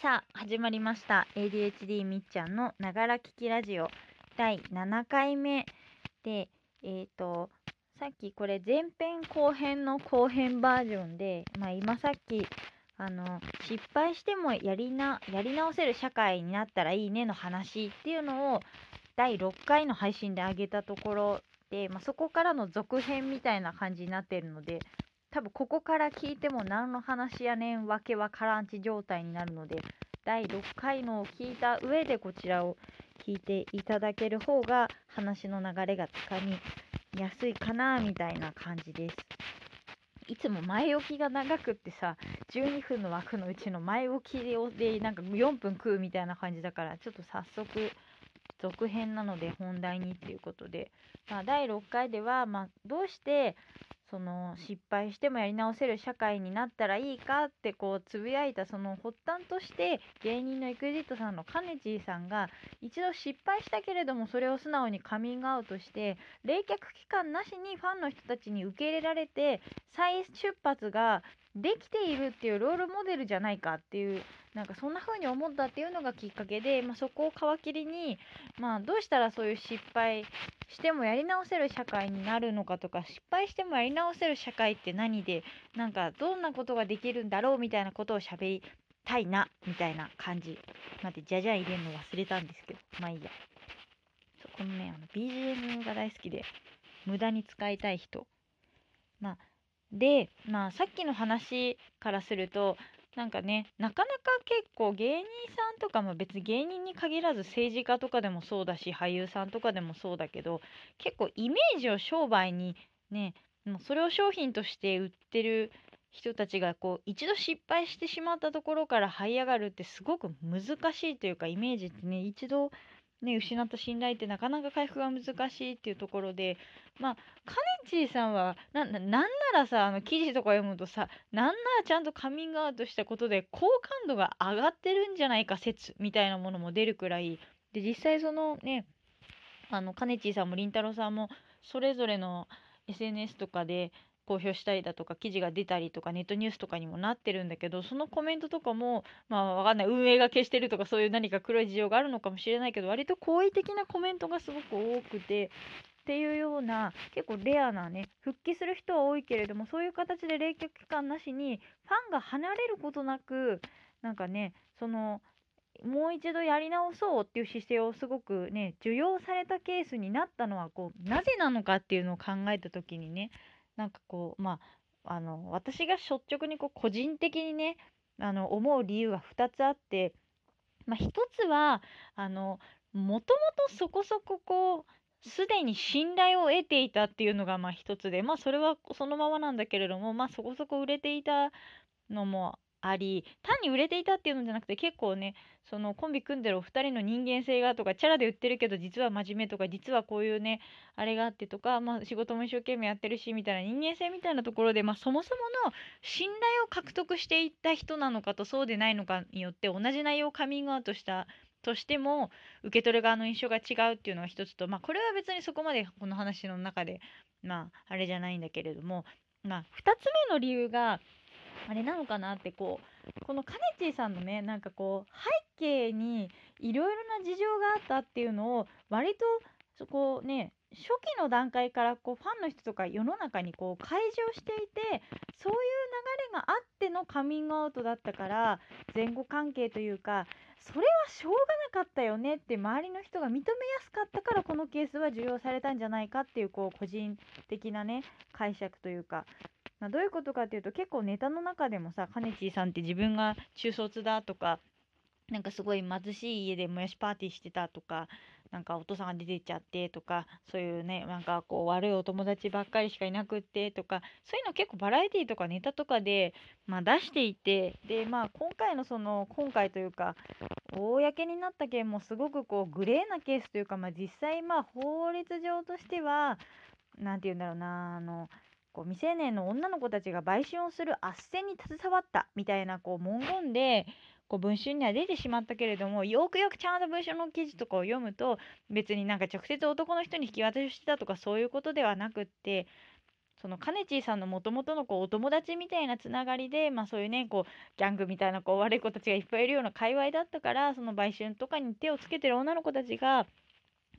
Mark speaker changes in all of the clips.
Speaker 1: さあ始まりました。ADHD みっちゃんのながら聞きラジオ。第7回目。でえっ、とさっきこれ前編後編の後編バージョンでまあ今さっきあの失敗してもやりなやり直せる社会になったらいいねの話っていうのを第6回の配信で上げたところで、まあ、そこからの続編みたいな感じになってるので多分ここから聞いても何の話やねんわけわからんち状態になるので第6回のを聞いた上でこちらを聞いていただける方が話の流れがつかみやすいかなみたいな感じです。いつも前置きが長くってさ12分の枠のうちの前置きでなんか4分食うみたいな感じだからちょっと早速続編なので本題にっていうことで、まあ、第6回では、まあ、どうしてその失敗してもやり直せる社会になったらいいかってこうつぶやいたその発端として芸人の EXIT さんのカネチーさんが一度失敗したけれどもそれを素直にカミングアウトして冷却期間なしにファンの人たちに受け入れられて再出発ができているっていうロールモデルじゃないかっていうなんかそんな風に思ったっていうのがきっかけで、まあ、そこを皮切りに、まあ、どうしたらそういう失敗してもやり直せる社会になるのかとか失敗してもやり直せる社会って何でなんかどんなことができるんだろうみたいなことを喋りたいなみたいな感じ。待ってじゃじゃん入れるの忘れたんですけど。まあいいや。そこのねあの BGM が大好きで無駄に使いたい人。まあでまあさっきの話からするとなんかねなかなか結構芸人さんとかも別に芸人に限らず政治家とかでもそうだし俳優さんとかでもそうだけど結構イメージを商売にねもうそれを商品として売ってる人たちがこう一度失敗してしまったところから這い上がるってすごく難しいというかイメージってね一度ね、失った信頼ってなかなか回復が難しいっていうところで、まあ、カネチーさんはな、なんならさ、あの記事とか読むとさ、なんならちゃんとカミングアウトしたことで好感度が上がってるんじゃないか説みたいなものも出るくらい、で、実際そのね、あの、カネチーさんもりんたろーさんも、それぞれの SNS とかで、公表したりだとか記事が出たりとかネットニュースとかにもなってるんだけどそのコメントとかもまあわかんない。運営が消してるとかそういう何か黒い事情があるのかもしれないけど割と好意的なコメントがすごく多くてっていうような結構レアなね復帰する人は多いけれどもそういう形で冷却期間なしにファンが離れることなくなんかねそのもう一度やり直そうっていう姿勢をすごくね受容されたケースになったのはこうなぜなのかっていうのを考えた時にねなんかこうまああの私が率直にこう個人的にねあの思う理由が2つあって、まあ、1つはあのもともとそこそここうすでに信頼を得ていたっていうのがまあ一つでまあそれはそのままなんだけれどもまあそこそこ売れていたのもあり単に売れていたっていうのじゃなくて結構ねそのコンビ組んでるお二人の人間性がとかチャラで売ってるけど実は真面目とか実はこういうねあれがあってとか、まあ、仕事も一生懸命やってるしみたいな人間性みたいなところで、まあ、そもそもの信頼を獲得していった人なのかとそうでないのかによって同じ内容をカミングアウトしたとしても受け取る側の印象が違うっていうのが一つと、まあ、これは別にそこまでこの話の中でまああれじゃないんだけれども、まあ、2つ目の理由があれなのかなってこうこのカネチーさんのねなんかこう背景にいろいろな事情があったっていうのを割とそこね初期の段階からこうファンの人とか世の中にこう開示をしていてそういう流れがあってのカミングアウトだったから前後関係というかそれはしょうがなかったよねって周りの人が認めやすかったからこのケースは受容されたんじゃないかっていうこう個人的なね解釈というかま、どういうことかっていうと結構ネタの中でもさカネチーさんって自分が中卒だとかなんかすごい貧しい家でもやしパーティーしてたとかなんかお父さんが出てっちゃってとかそういうねなんかこう悪いお友達ばっかりしかいなくってとかそういうの結構バラエティーとかネタとかで、まあ、出していてでまあ今回のその今回というか公になった件もすごくこうグレーなケースというか、まあ、実際まあ法律上としては何て言うんだろうなあのこう未成年の女の子たちが売春をする斡旋に携わったみたいなこう文言でこう文春には出てしまったけれどもよくよくちゃんと文春の記事とかを読むと別になんか直接男の人に引き渡ししてたとかそういうことではなくってそのカネチーさんのもともとのこうお友達みたいなつながりで、まあ、そういうねこうギャングみたいなこう悪い子たちがいっぱいいるような界隈だったからその売春とかに手をつけてる女の子たちが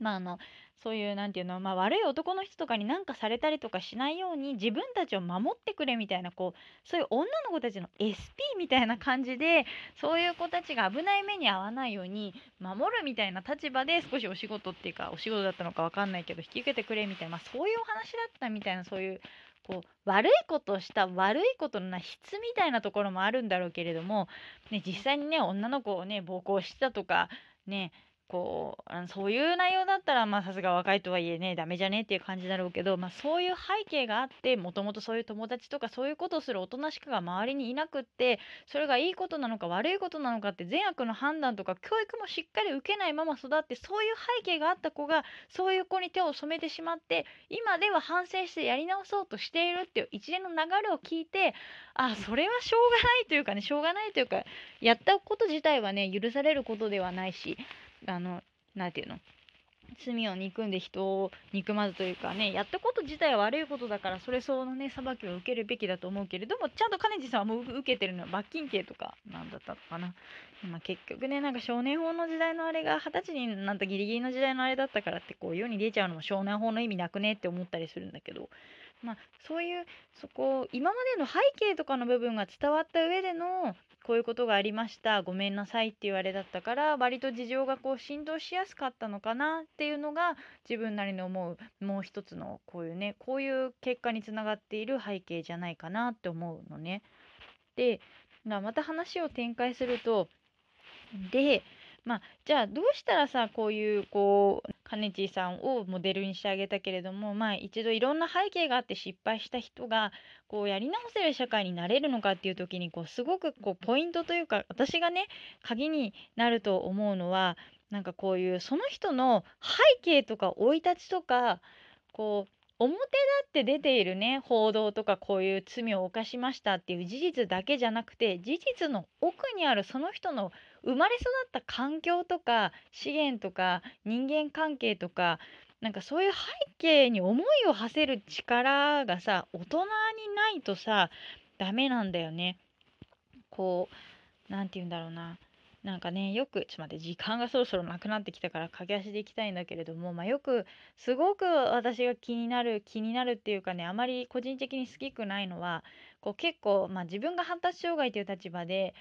Speaker 1: まあ、あのそういうなんていうの、まあ、悪い男の人とかに何かされたりとかしないように自分たちを守ってくれみたいなこうそういう女の子たちの SP みたいな感じでそういう子たちが危ない目に遭わないように守るみたいな立場で少しお仕事っていうかお仕事だったのか分かんないけど引き受けてくれみたいな、まあ、そういうお話だったみたいなそういうこう悪いことをした悪いことのな質みたいなところもあるんだろうけれども、ね、実際にね女の子をね暴行したとかねこうあのそういう内容だったらさすが若いとはいえねダメじゃねっていう感じだろうけど、まあ、そういう背景があってもともとそういう友達とかそういうことをするおとなしくが周りにいなくってそれがいいことなのか悪いことなのかって善悪の判断とか教育もしっかり受けないまま育ってそういう背景があった子がそういう子に手を染めてしまって今では反省してやり直そうとしているっていう一連の流れを聞いてあそれはしょうがないというかねしょうがないというかやったこと自体はね許されることではないしあの何て言うの？罪を憎んで人を憎まずというかねやったこと自体は悪いことだからそれ相応のね裁きを受けるべきだと思うけれどもちゃんと金地さんはもう受けてるのは罰金刑とかなんだったのかな、まあ、結局ねなんか少年法の時代のあれが二十歳になったギリギリの時代のあれだったからってこう世に出ちゃうのも少年法の意味なくねって思ったりするんだけど。まあ、そういうそこ今までの背景とかの部分が伝わった上でのこういうことがありましたごめんなさいって言われだったから割と事情がこう振動しやすかったのかなっていうのが自分なりに思うもう一つのこういうねこういう結果につながっている背景じゃないかなって思うのね。でまた話を展開するとでまあ、じゃあどうしたらさこういうこうカネチーさんをモデルにしてあげたけれどもまあ一度いろんな背景があって失敗した人がこうやり直せる社会になれるのかっていう時にこうすごくこうポイントというか私がね鍵になると思うのはなんかこういうその人の背景とか生い立ちとかこう表立って出ているね報道とかこういう罪を犯しましたっていう事実だけじゃなくて事実の奥にあるその人の生まれ育った環境とか資源とか人間関係とかなんかそういう背景に思いを馳せる力がさ大人にないとさダメなんだよね。こう何て言うんだろうななんかねよくちょっと待って時間がそろそろなくなってきたから駆け足でいきたいんだけれども、まあ、よくすごく私が気になる気になるっていうかねあまり個人的に好きくないのはこう結構、まあ、自分が発達障害という立場で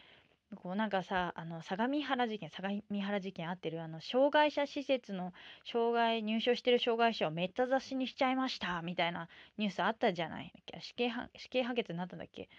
Speaker 1: こうなんかさあの相模原事件相模原事件あってるあの障害者施設の障害入所してる障害者をめっちゃ雑誌にしちゃいましたみたいなニュースあったじゃない。死刑死刑判決になったんだっけ？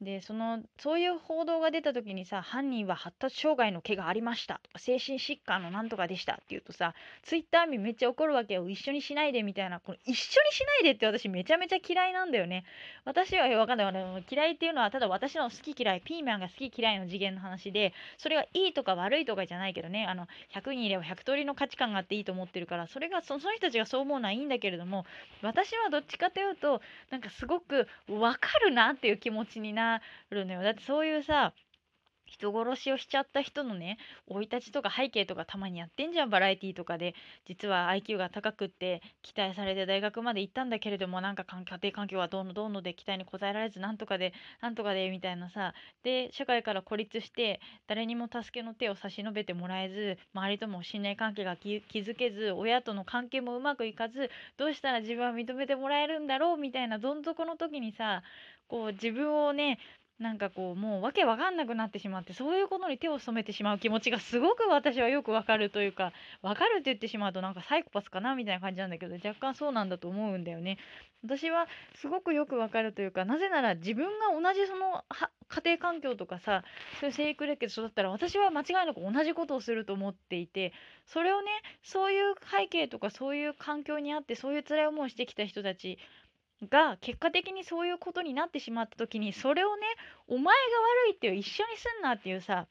Speaker 1: でそのそういう報道が出た時にさ犯人は発達障害の毛がありましたとか精神疾患のなんとかでしたって言うとさツイッター民めっちゃ怒るわけよ。一緒にしないでみたいなこの一緒にしないでって私めちゃめちゃ嫌いなんだよね。私は分かんない。嫌いっていうのはただ私の好き嫌いピーマンが好き嫌いの次元の話でそれがいいとか悪いとかじゃないけどね。あの100人いれば100通りの価値観があっていいと思ってるからそれがその人たちがそう思うのはいいんだけれども私はどっちかというとなんかすごく分かるなっていう気持ちになるるのよ。だってそういうさ人殺しをしちゃった人のね生い立ちとか背景とかたまにやってんじゃんバラエティーとかで。実は IQ が高くって期待されて大学まで行ったんだけれどもなんか家庭環境はどうのどうので期待に応えられずなんとかでなんとかでみたいなさ。で社会から孤立して誰にも助けの手を差し伸べてもらえず周りとも信頼関係が築けず親との関係もうまくいかずどうしたら自分は認めてもらえるんだろうみたいなどん底の時にさこう自分をねなんかこうもうわけわかんなくなってしまってそういうことに手を染めてしまう気持ちがすごく私はよくわかるというかわかるって言ってしまうとなんかサイコパスかなみたいな感じなんだけど若干そうなんだと思うんだよね。私はすごくよくわかるというかなぜなら自分が同じその家庭環境とかさそういう生育歴で育ったら私は間違いなく同じことをすると思っていてそれをねそういう背景とかそういう環境にあってそういう辛い思いをしてきた人たちが結果的にそういうことになってしまった時にそれをねお前が悪いっていう一緒にすんなっていうさ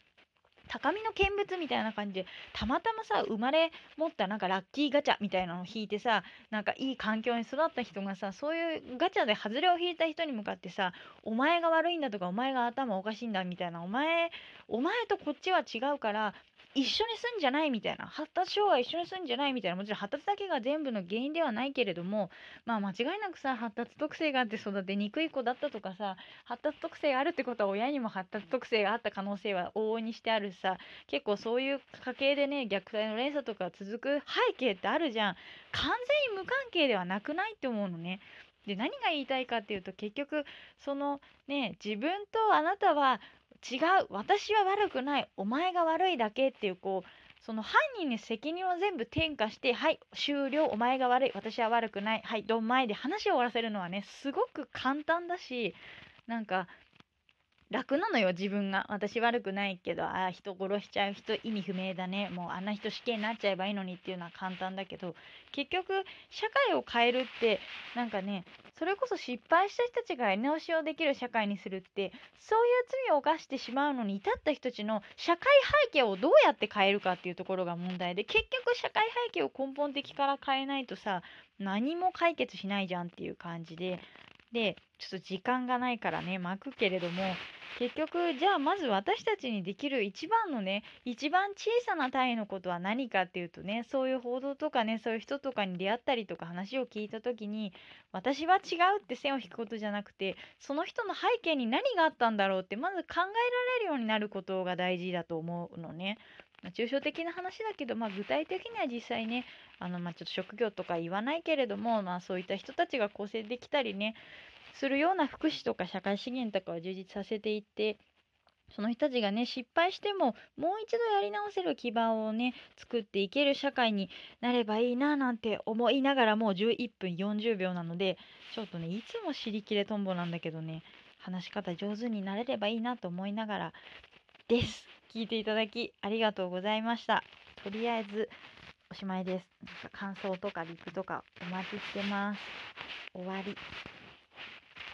Speaker 1: 高みの見物みたいな感じでたまたまさ生まれ持ったなんかラッキーガチャみたいなのを引いてさなんかいい環境に育った人がさそういうガチャで外れを引いた人に向かってさお前が悪いんだとかお前が頭おかしいんだみたいなお前お前とこっちは違うから一緒にすんじゃないみたいな発達障害一緒にすんじゃないみたいなもちろん発達だけが全部の原因ではないけれどもまあ間違いなくさ発達特性があって育てにくい子だったとかさ発達特性があるってことは親にも発達特性があった可能性は往々にしてあるさ結構そういう家系でね虐待の連鎖とか続く背景ってあるじゃん完全に無関係ではなくないって思うのね。で何が言いたいかっていうと結局そのね自分とあなたは違う。私は悪くない。お前が悪いだけっていうこうその犯人に責任を全部転嫁してはい終了。お前が悪い。私は悪くない。はいどんまいで話を終わらせるのはねすごく簡単だしなんか楽なのよ自分が。私悪くないけどああ人殺しちゃう人意味不明だね。もうあんな人死刑になっちゃえばいいのにっていうのは簡単だけど結局社会を変えるってなんかねそれこそ失敗した人たちがやり直しをできる社会にするってそういう罪を犯してしまうのに至った人たちの社会背景をどうやって変えるかっていうところが問題で結局社会背景を根本的から変えないとさ何も解決しないじゃんっていう感じで。でちょっと時間がないからね巻くけれども結局じゃあまず私たちにできる一番のね一番小さな単位のことは何かっていうとねそういう報道とかねそういう人とかに出会ったりとか話を聞いた時に私は違うって線を引くことじゃなくてその人の背景に何があったんだろうってまず考えられるようになることが大事だと思うのね。ま、抽象的な話だけど、まあ、具体的には実際ねあの、まあ、ちょっと職業とか言わないけれども、まあ、そういった人たちが構成できたりねするような福祉とか社会資源とかを充実させていってその人たちがね失敗してももう一度やり直せる基盤をね作っていける社会になればいいななんて思いながらもう11分40秒なのでちょっとねいつも尻切れとんぼなんだけどね話し方上手になれればいいなと思いながらです。聞いていただきありがとうございました。とりあえずおしまいです。感想とかリプとかお待ちしてます。終わり。